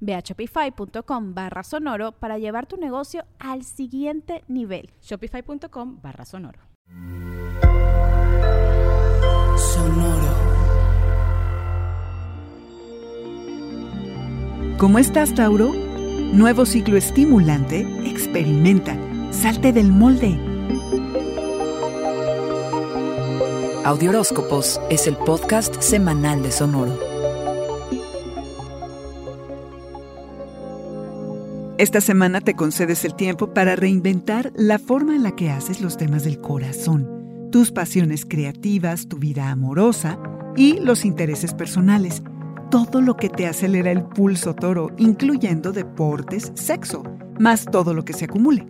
Ve a shopify.com barra sonoro para llevar tu negocio al siguiente nivel. Shopify.com barra sonoro. Sonoro. ¿Cómo estás, Tauro? Nuevo ciclo estimulante. Experimenta. Salte del molde. Audioróscopos es el podcast semanal de Sonoro. Esta semana te concedes el tiempo para reinventar la forma en la que haces los temas del corazón, tus pasiones creativas, tu vida amorosa y los intereses personales. Todo lo que te acelera el pulso toro, incluyendo deportes, sexo, más todo lo que se acumule.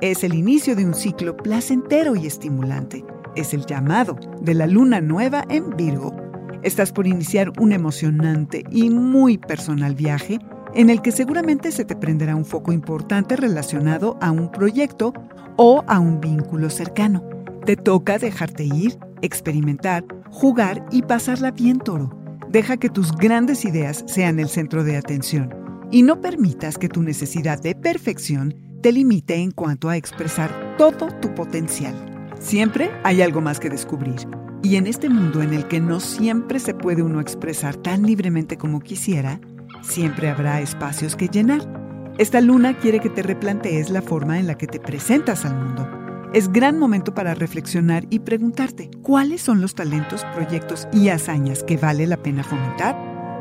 Es el inicio de un ciclo placentero y estimulante. Es el llamado de la luna nueva en Virgo. Estás por iniciar un emocionante y muy personal viaje en el que seguramente se te prenderá un foco importante relacionado a un proyecto o a un vínculo cercano. Te toca dejarte ir, experimentar, jugar y pasarla bien, toro. Deja que tus grandes ideas sean el centro de atención y no permitas que tu necesidad de perfección te limite en cuanto a expresar todo tu potencial. Siempre hay algo más que descubrir. Y en este mundo en el que no siempre se puede uno expresar tan libremente como quisiera, Siempre habrá espacios que llenar. Esta luna quiere que te replantees la forma en la que te presentas al mundo. Es gran momento para reflexionar y preguntarte cuáles son los talentos, proyectos y hazañas que vale la pena fomentar.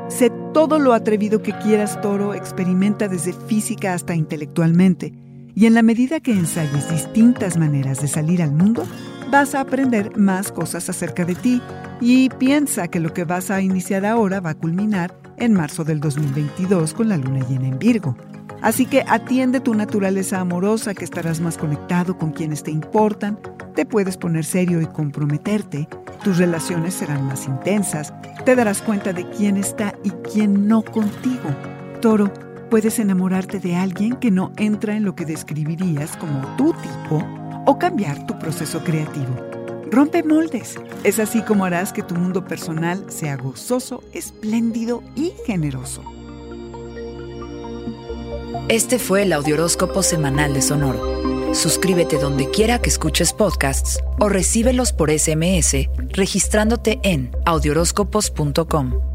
Sé todo lo atrevido que quieras, toro, experimenta desde física hasta intelectualmente. Y en la medida que ensayes distintas maneras de salir al mundo, vas a aprender más cosas acerca de ti y piensa que lo que vas a iniciar ahora va a culminar en marzo del 2022 con la luna llena en Virgo. Así que atiende tu naturaleza amorosa que estarás más conectado con quienes te importan, te puedes poner serio y comprometerte, tus relaciones serán más intensas, te darás cuenta de quién está y quién no contigo. Toro, puedes enamorarte de alguien que no entra en lo que describirías como tu tipo o cambiar tu proceso creativo. Rompe moldes. Es así como harás que tu mundo personal sea gozoso, espléndido y generoso. Este fue el Audioróscopo Semanal de Sonoro. Suscríbete donde quiera que escuches podcasts o recíbelos por SMS registrándote en audioróscopos.com.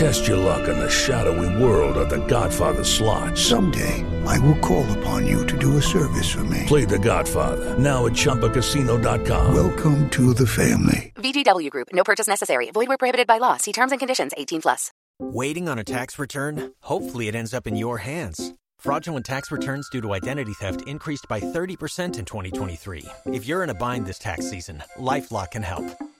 Test your luck in the shadowy world of The Godfather slot. Someday, I will call upon you to do a service for me. Play The Godfather now at ChumbaCasino.com. Welcome to the family. VGW Group. No purchase necessary. Void where prohibited by law. See terms and conditions. 18 plus. Waiting on a tax return? Hopefully, it ends up in your hands. Fraudulent tax returns due to identity theft increased by 30% in 2023. If you're in a bind this tax season, LifeLock can help.